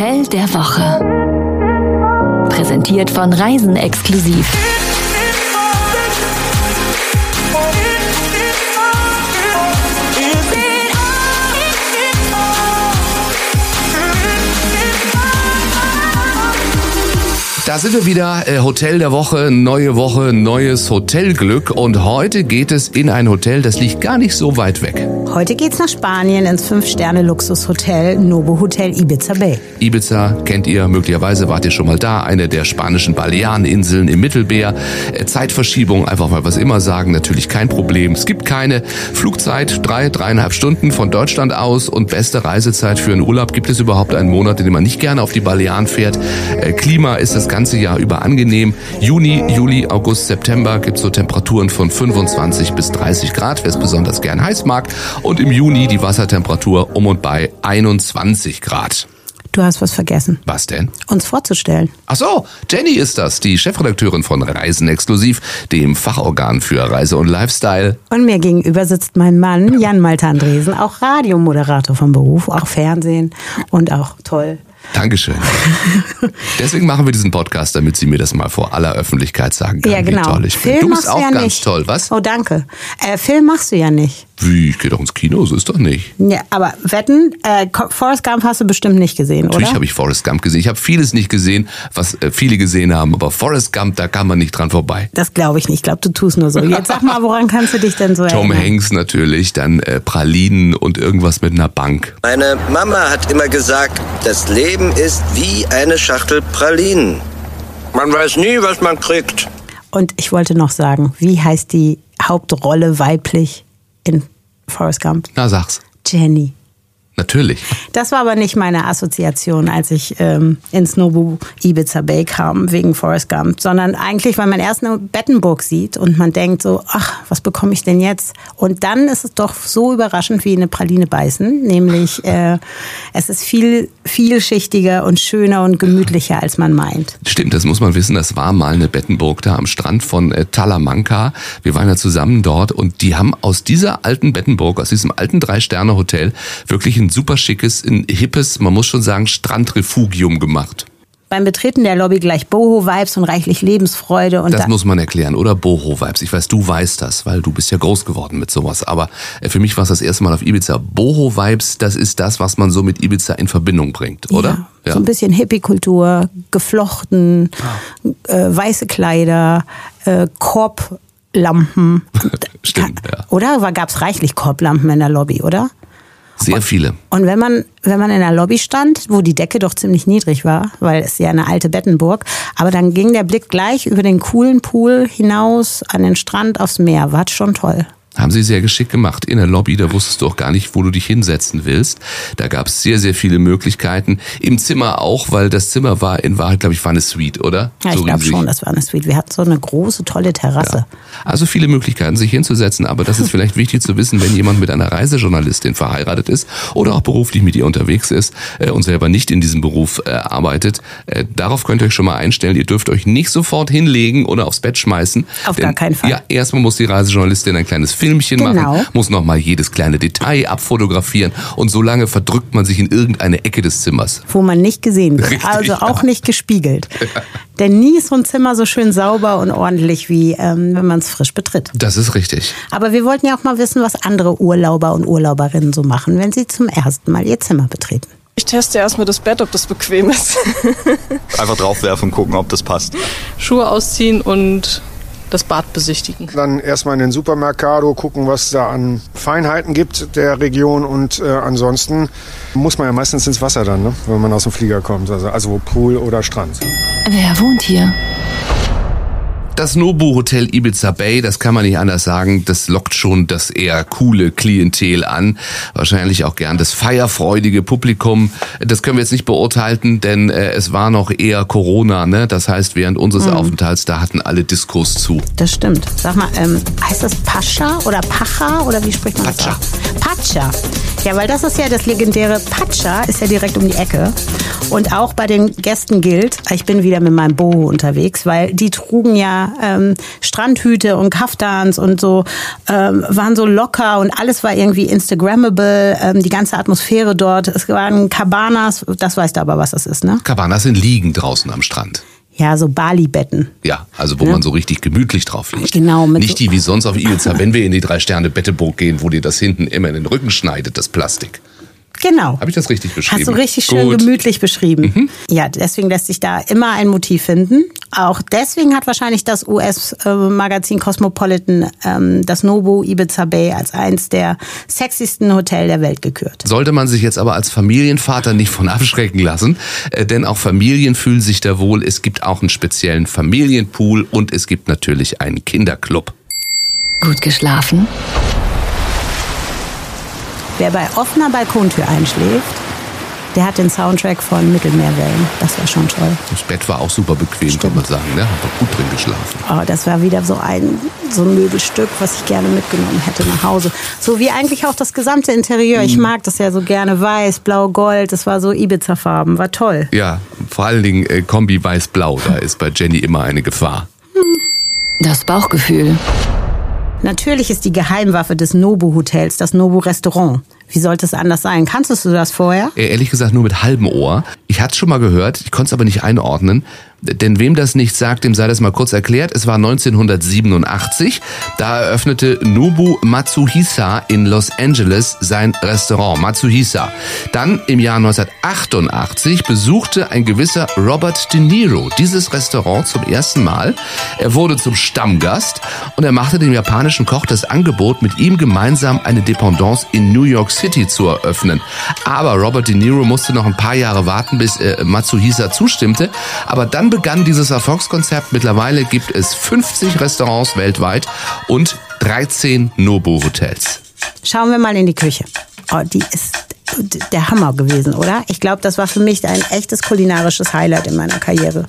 Hotel der Woche. Präsentiert von Reisen exklusiv. Da sind wir wieder, äh, Hotel der Woche, neue Woche, neues Hotelglück. Und heute geht es in ein Hotel, das liegt gar nicht so weit weg. Heute geht's nach Spanien ins Fünf-Sterne-Luxushotel Novo Hotel Ibiza Bay. Ibiza kennt ihr, möglicherweise wart ihr schon mal da, eine der spanischen Baleareninseln im Mittelmeer. Äh, Zeitverschiebung, einfach mal was immer sagen, natürlich kein Problem. Es gibt keine Flugzeit, drei, dreieinhalb Stunden von Deutschland aus und beste Reisezeit für einen Urlaub. Gibt es überhaupt einen Monat, in dem man nicht gerne auf die Balearen fährt? Äh, Klima ist das ganze Jahr über angenehm. Juni, Juli, August, September gibt es so Temperaturen von 25 bis 30 Grad, wer es besonders gern heiß mag. Und im Juni die Wassertemperatur um und bei 21 Grad. Du hast was vergessen, Was denn? uns vorzustellen. Ach so, Jenny ist das, die Chefredakteurin von Reisen Exklusiv, dem Fachorgan für Reise und Lifestyle. Und mir gegenüber sitzt mein Mann, Jan Malte Andresen, auch Radiomoderator vom Beruf, auch Fernsehen und auch toll. Dankeschön. Deswegen machen wir diesen Podcast, damit sie mir das mal vor aller Öffentlichkeit sagen kann, Ja, genau. wie toll ich bin. Film Du bist machst auch ja ganz nicht. toll, was? Oh, danke. Äh, Film machst du ja nicht. Wie, ich gehe doch ins Kino, so ist doch nicht. Ja, aber wetten, äh, Forrest Gump hast du bestimmt nicht gesehen, Natürlich oder? habe ich Forrest Gump gesehen. Ich habe vieles nicht gesehen, was äh, viele gesehen haben, aber Forrest Gump, da kann man nicht dran vorbei. Das glaube ich nicht. Ich glaube, du tust nur so. Jetzt sag mal, woran kannst du dich denn so Tom erinnern? Hanks natürlich, dann äh, Pralinen und irgendwas mit einer Bank. Meine Mama hat immer gesagt, das Leben ist wie eine Schachtel Pralinen. Man weiß nie, was man kriegt. Und ich wollte noch sagen, wie heißt die Hauptrolle weiblich in Forrest Gump? Na, sag's. Jenny. Natürlich. Das war aber nicht meine Assoziation, als ich ähm, ins Nobu Ibiza Bay kam wegen Forrest Gump, sondern eigentlich, weil man erst eine Bettenburg sieht und man denkt so, ach, was bekomme ich denn jetzt? Und dann ist es doch so überraschend wie eine Praline beißen, nämlich äh, es ist viel vielschichtiger und schöner und gemütlicher, als man meint. Stimmt, das muss man wissen. Das war mal eine Bettenburg da am Strand von äh, Talamanca. Wir waren ja zusammen dort und die haben aus dieser alten Bettenburg, aus diesem alten Drei-Sterne-Hotel, wirklich ein super schickes, ein hippes, man muss schon sagen, Strandrefugium gemacht. Beim Betreten der Lobby gleich Boho-Vibes und reichlich Lebensfreude. Und Das da- muss man erklären, oder? Boho-Vibes. Ich weiß, du weißt das, weil du bist ja groß geworden mit sowas. Aber äh, für mich war es das erste Mal auf Ibiza. Boho-Vibes, das ist das, was man so mit Ibiza in Verbindung bringt, oder? Ja, So ein bisschen Hippie-Kultur, geflochten, äh, weiße Kleider, äh, Korblampen. Stimmt, ja. Oder? Gab es reichlich Korblampen in der Lobby, oder? Sehr viele. Und wenn man, wenn man in der Lobby stand, wo die Decke doch ziemlich niedrig war, weil es ja eine alte Bettenburg, aber dann ging der Blick gleich über den coolen Pool hinaus an den Strand aufs Meer. War schon toll. Haben sie sehr geschickt gemacht. In der Lobby, da wusstest du auch gar nicht, wo du dich hinsetzen willst. Da gab es sehr, sehr viele Möglichkeiten. Im Zimmer auch, weil das Zimmer war in Wahrheit, glaube ich, war eine Suite, oder? Ja, So ich glaube schon, das war eine Suite. Wir hatten so eine große, tolle Terrasse. Also viele Möglichkeiten, sich hinzusetzen, aber das ist vielleicht wichtig zu wissen, wenn jemand mit einer Reisejournalistin verheiratet ist oder auch beruflich mit ihr unterwegs ist äh, und selber nicht in diesem Beruf äh, arbeitet. Äh, darauf könnt ihr euch schon mal einstellen. Ihr dürft euch nicht sofort hinlegen oder aufs Bett schmeißen. Auf denn, gar keinen Fall. Ja, erstmal muss die Reisejournalistin ein kleines Filmchen Genau. machen, muss nochmal jedes kleine Detail abfotografieren und so lange verdrückt man sich in irgendeine Ecke des Zimmers. wo man nicht gesehen wird. Richtig, also auch ja. nicht gespiegelt. Denn nie ist so ein Zimmer so schön sauber und ordentlich, wie ähm, wenn man es frisch betritt. Das ist richtig. Aber wir wollten ja auch mal wissen, was andere Urlauber und Urlauberinnen so machen, wenn sie zum ersten Mal ihr Zimmer betreten. Ich teste erstmal das Bett, ob das bequem ist. Einfach draufwerfen und gucken, ob das passt. Schuhe ausziehen und das Bad besichtigen. Dann erstmal in den Supermercado gucken, was es da an Feinheiten gibt der Region und äh, ansonsten muss man ja meistens ins Wasser dann, ne? wenn man aus dem Flieger kommt, also, also Pool oder Strand. Wer wohnt hier? Das Nobu Hotel Ibiza Bay, das kann man nicht anders sagen, das lockt schon das eher coole Klientel an. Wahrscheinlich auch gern das feierfreudige Publikum. Das können wir jetzt nicht beurteilen, denn äh, es war noch eher Corona, ne? Das heißt, während unseres Aufenthalts, da hatten alle Diskos zu. Das stimmt. Sag mal, ähm, heißt das Pascha oder Pacha oder wie spricht man Pacha. das aus? Pacha. Ja, weil das ist ja das legendäre Pacha, ist ja direkt um die Ecke. Und auch bei den Gästen gilt, ich bin wieder mit meinem Boho unterwegs, weil die trugen ja ähm, Strandhüte und Kaftans und so, ähm, waren so locker und alles war irgendwie Instagrammable, ähm, die ganze Atmosphäre dort. Es waren Cabanas, das weißt du aber, was das ist, ne? Cabanas sind Liegen draußen am Strand. Ja, so Bali-Betten. Ja, also wo man so richtig gemütlich drauf liegt. Genau, mit Nicht die wie sonst auf Ibiza, wenn wir in die Drei-Sterne-Betteburg gehen, wo dir das hinten immer in den Rücken schneidet, das Plastik. Genau. Habe ich das richtig beschrieben? Hast du richtig schön Gut. gemütlich beschrieben. Ja, deswegen lässt sich da immer ein Motiv finden. Auch deswegen hat wahrscheinlich das US-Magazin Cosmopolitan ähm, das Nobu Ibiza Bay als eins der sexiesten Hotel der Welt gekürt. Sollte man sich jetzt aber als Familienvater nicht von abschrecken lassen, äh, denn auch Familien fühlen sich da wohl. Es gibt auch einen speziellen Familienpool und es gibt natürlich einen Kinderclub. Gut geschlafen? Wer bei offener Balkontür einschläft, der hat den Soundtrack von Mittelmeerwellen. Das war schon toll. Das Bett war auch super bequem, kann man sagen. Ne? Hat doch gut drin geschlafen. Oh, das war wieder so ein, so ein Möbelstück, was ich gerne mitgenommen hätte nach Hause. So wie eigentlich auch das gesamte Interieur. Ich mag das ja so gerne weiß, blau, gold. Das war so Ibiza-Farben. War toll. Ja, vor allen Dingen äh, Kombi weiß-blau, da ist bei Jenny immer eine Gefahr. Das Bauchgefühl. Natürlich ist die Geheimwaffe des Nobu-Hotels das Nobu-Restaurant. Wie sollte es anders sein? Kanntest du das vorher? Äh, Ehrlich gesagt nur mit halbem Ohr. Ich hatte es schon mal gehört, ich konnte es aber nicht einordnen. Denn wem das nicht sagt, dem sei das mal kurz erklärt. Es war 1987. Da eröffnete Nobu Matsuhisa in Los Angeles sein Restaurant Matsuhisa. Dann im Jahr 1988 besuchte ein gewisser Robert De Niro dieses Restaurant zum ersten Mal. Er wurde zum Stammgast und er machte dem japanischen Koch das Angebot, mit ihm gemeinsam eine Dependance in New York City zu eröffnen. Aber Robert De Niro musste noch ein paar Jahre warten, bis äh, Matsuhisa zustimmte. Aber dann begann dieses Erfolgskonzept. Mittlerweile gibt es 50 Restaurants weltweit und 13 Nobu-Hotels. Schauen wir mal in die Küche. Oh, die ist der Hammer gewesen, oder? Ich glaube, das war für mich ein echtes kulinarisches Highlight in meiner Karriere.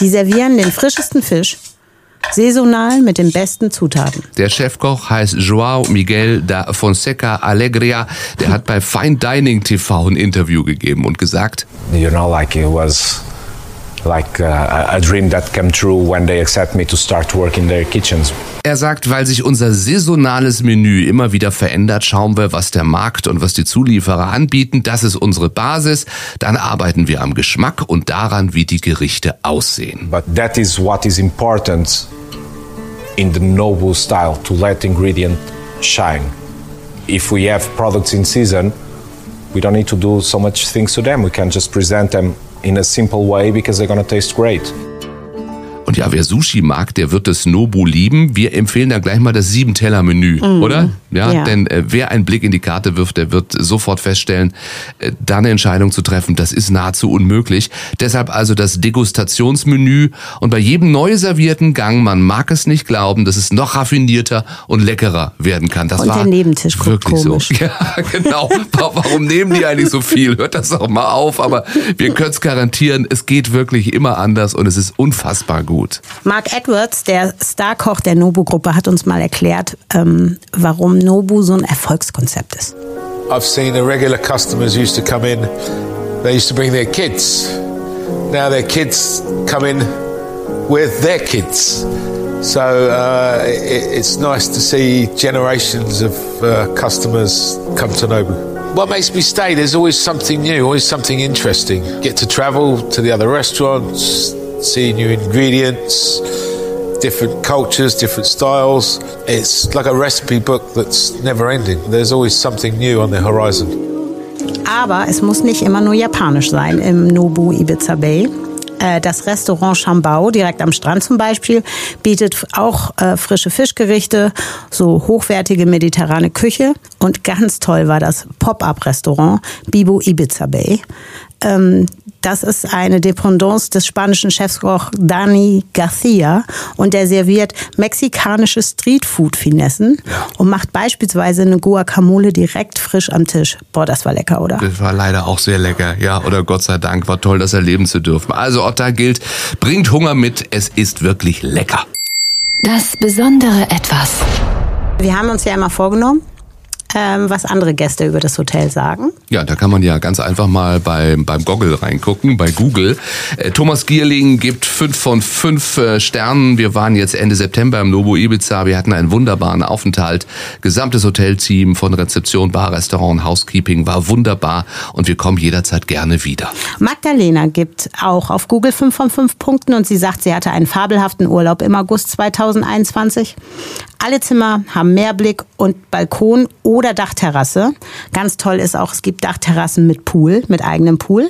Die servieren den frischesten Fisch, saisonal mit den besten Zutaten. Der Chefkoch heißt Joao Miguel da Fonseca Alegria. Der hat bei Fine Dining TV ein Interview gegeben und gesagt, you know, like it was like uh, a dream that came true when they accept me to start work in their kitchens. Er sagt, weil sich unser saisonales Menü immer wieder verändert, schauen wir, was der Markt und was die Zulieferer anbieten. Das ist unsere Basis. Dann arbeiten wir am Geschmack und daran, wie die Gerichte aussehen. But that is what is important in the Nobu style to let ingredient shine. If we have products in season, we don't need to do so much things to them. We can just present them in a simple way because they're gonna taste great. Und ja, wer Sushi mag, der wird das Nobu lieben. Wir empfehlen dann gleich mal das Sieben-Teller-Menü, oder? Ja, Ja. denn äh, wer einen Blick in die Karte wirft, der wird sofort feststellen, äh, da eine Entscheidung zu treffen, das ist nahezu unmöglich. Deshalb also das Degustationsmenü und bei jedem neu servierten Gang, man mag es nicht glauben, dass es noch raffinierter und leckerer werden kann. Das Und war der Nebentisch guckt wirklich komisch. so. Ja, genau. Wa- Warum nehmen die eigentlich so viel? Hört das doch mal auf. Aber wir können es garantieren, es geht wirklich immer anders und es ist unfassbar gut. Mark Edwards, der Starkoch der Nobu-Gruppe, hat uns mal erklärt, ähm, warum Nobu so ein Erfolgskonzept ist. I've seen the regular customers used to come in, they used to bring their kids. Now their kids come in with their kids. So uh, it, it's nice to see generations of uh, customers come to Nobu. What makes me stay, there's always something new, always something interesting. Get to travel to the other restaurants, see new ingredients, different cultures, different styles. It's like a recipe book that's never ending. There's always something new on the horizon. Aber es muss nicht immer nur japanisch sein im Nobu Ibiza Bay. Äh, Das Restaurant Chambao, direkt am Strand zum Beispiel, bietet auch äh, frische Fischgerichte, so hochwertige mediterrane Küche. Und ganz toll war das Pop-up-Restaurant Bibo Ibiza Bay. Ähm, das ist eine Dependance des spanischen Chefkoch Dani Garcia und der serviert mexikanische Streetfood-Finessen und macht beispielsweise eine Guacamole direkt frisch am Tisch. Boah, das war lecker, oder? Das war leider auch sehr lecker. Ja, oder Gott sei Dank, war toll, das erleben zu dürfen. Also Otta gilt, bringt Hunger mit, es ist wirklich lecker. Das besondere Etwas. Wir haben uns ja immer vorgenommen, ähm, was andere Gäste über das Hotel sagen. Ja, da kann man ja ganz einfach mal bei, beim Goggle reingucken, bei Google. Äh, Thomas Gierling gibt fünf von fünf äh, Sternen. Wir waren jetzt Ende September im Nobu Ibiza. Wir hatten einen wunderbaren Aufenthalt. Gesamtes Hotelteam von Rezeption, Bar, Restaurant, Housekeeping war wunderbar und wir kommen jederzeit gerne wieder. Magdalena gibt auch auf Google fünf von fünf Punkten und sie sagt, sie hatte einen fabelhaften Urlaub im August 2021. Alle Zimmer haben Meerblick und Balkon oder Dachterrasse. Ganz toll ist auch, es gibt Dachterrassen mit Pool, mit eigenem Pool.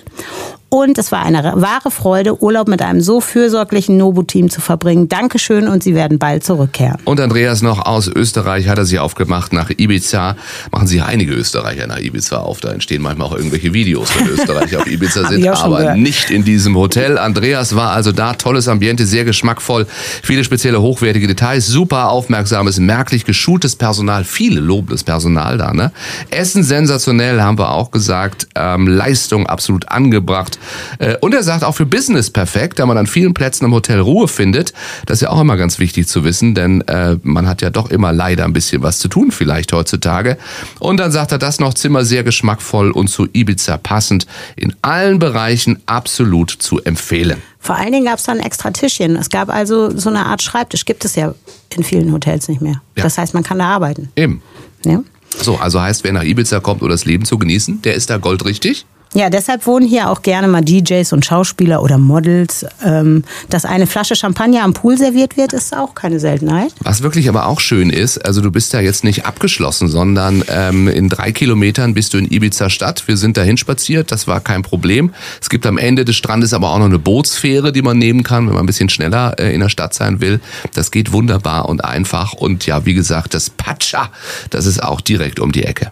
Und es war eine wahre Freude, Urlaub mit einem so fürsorglichen Nobu-Team zu verbringen. Dankeschön und Sie werden bald zurückkehren. Und Andreas noch aus Österreich hat er sich aufgemacht nach Ibiza. Machen sich einige Österreicher nach Ibiza auf. Da entstehen manchmal auch irgendwelche Videos, wenn Österreicher auf Ibiza sind, aber gehört. nicht in diesem Hotel. Andreas war also da. Tolles Ambiente, sehr geschmackvoll. Viele spezielle hochwertige Details, super aufmerksames, merklich geschultes Personal, viele lobendes Personal da. Ne? Essen sensationell, haben wir auch gesagt. Ähm, Leistung absolut angebracht. Äh, und er sagt auch für Business perfekt, da man an vielen Plätzen im Hotel Ruhe findet. Das ist ja auch immer ganz wichtig zu wissen, denn äh, man hat ja doch immer leider ein bisschen was zu tun vielleicht heutzutage. Und dann sagt er das noch Zimmer sehr geschmackvoll und zu Ibiza passend. In allen Bereichen absolut zu empfehlen. Vor allen Dingen gab es da ein extra Tischchen. Es gab also so eine Art Schreibtisch. Gibt es ja in vielen Hotels nicht mehr. Ja. Das heißt, man kann da arbeiten. Eben. Ja. So, also heißt, wer nach Ibiza kommt, um das Leben zu genießen, der ist da goldrichtig. Ja, deshalb wohnen hier auch gerne mal DJs und Schauspieler oder Models. Ähm, dass eine Flasche Champagner am Pool serviert wird, ist auch keine Seltenheit. Was wirklich aber auch schön ist, also du bist ja jetzt nicht abgeschlossen, sondern ähm, in drei Kilometern bist du in Ibiza Stadt. Wir sind dahin spaziert, das war kein Problem. Es gibt am Ende des Strandes aber auch noch eine Bootsfähre, die man nehmen kann, wenn man ein bisschen schneller äh, in der Stadt sein will. Das geht wunderbar und einfach. Und ja, wie gesagt, das Pacha, das ist auch direkt um die Ecke.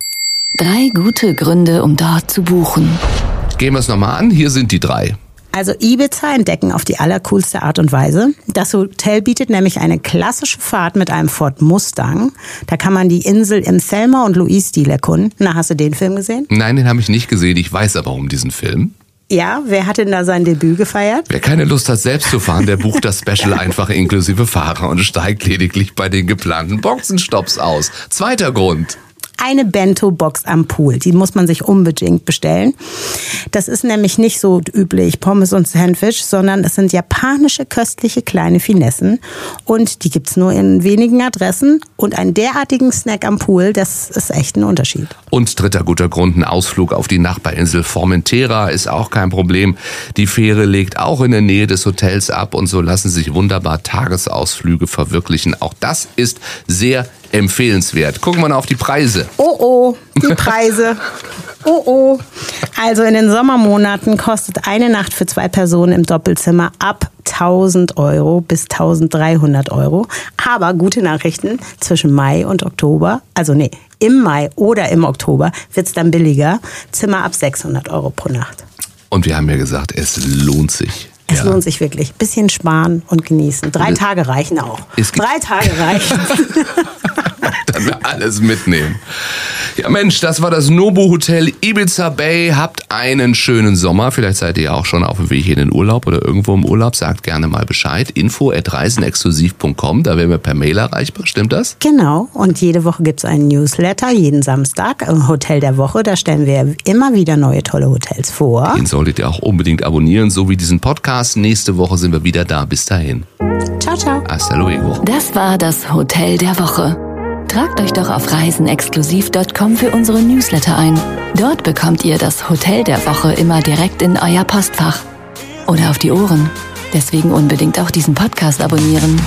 Drei gute Gründe, um dort zu buchen. Gehen wir es nochmal an. Hier sind die drei. Also Ibiza entdecken auf die allercoolste Art und Weise. Das Hotel bietet nämlich eine klassische Fahrt mit einem Ford Mustang. Da kann man die Insel im Selma und Louis-Stil erkunden. Na, hast du den Film gesehen? Nein, den habe ich nicht gesehen. Ich weiß aber um diesen Film. Ja, wer hat denn da sein Debüt gefeiert? Wer keine Lust hat, selbst zu fahren, der bucht das Special einfach inklusive Fahrer und steigt lediglich bei den geplanten Boxenstopps aus. Zweiter Grund eine Bento-Box am Pool. Die muss man sich unbedingt bestellen. Das ist nämlich nicht so üblich Pommes und Sandwich, sondern es sind japanische köstliche kleine Finessen und die gibt's nur in wenigen Adressen und einen derartigen Snack am Pool, das ist echt ein Unterschied. Und dritter guter Grund, ein Ausflug auf die Nachbarinsel Formentera ist auch kein Problem. Die Fähre legt auch in der Nähe des Hotels ab und so lassen sich wunderbar Tagesausflüge verwirklichen. Auch das ist sehr empfehlenswert. Gucken wir mal auf die Preise. Oh oh, die Preise. Oh oh. Also in den Sommermonaten kostet eine Nacht für zwei Personen im Doppelzimmer ab 1000 Euro bis 1300 Euro. Aber gute Nachrichten, zwischen Mai und Oktober, also nee, im Mai oder im Oktober wird es dann billiger. Zimmer ab 600 Euro pro Nacht. Und wir haben ja gesagt, es lohnt sich. Es ja. lohnt sich wirklich. Bisschen sparen und genießen. Drei Tage reichen auch. Drei Tage reichen. Dann wir alles mitnehmen. Ja Mensch, das war das Nobu Hotel Ibiza Bay. Habt einen schönen Sommer. Vielleicht seid ihr auch schon auf dem Weg in den Urlaub oder irgendwo im Urlaub. Sagt gerne mal Bescheid. Info at reisenexklusiv.com. Da werden wir per Mail erreichbar. Stimmt das? Genau. Und jede Woche gibt es einen Newsletter. Jeden Samstag im Hotel der Woche. Da stellen wir immer wieder neue tolle Hotels vor. Den solltet ihr auch unbedingt abonnieren. So wie diesen Podcast. Nächste Woche sind wir wieder da. Bis dahin. Ciao, ciao. Hasta luego. Das war das Hotel der Woche. Tragt euch doch auf reisenexklusiv.com für unsere Newsletter ein. Dort bekommt ihr das Hotel der Woche immer direkt in euer Postfach. Oder auf die Ohren. Deswegen unbedingt auch diesen Podcast abonnieren.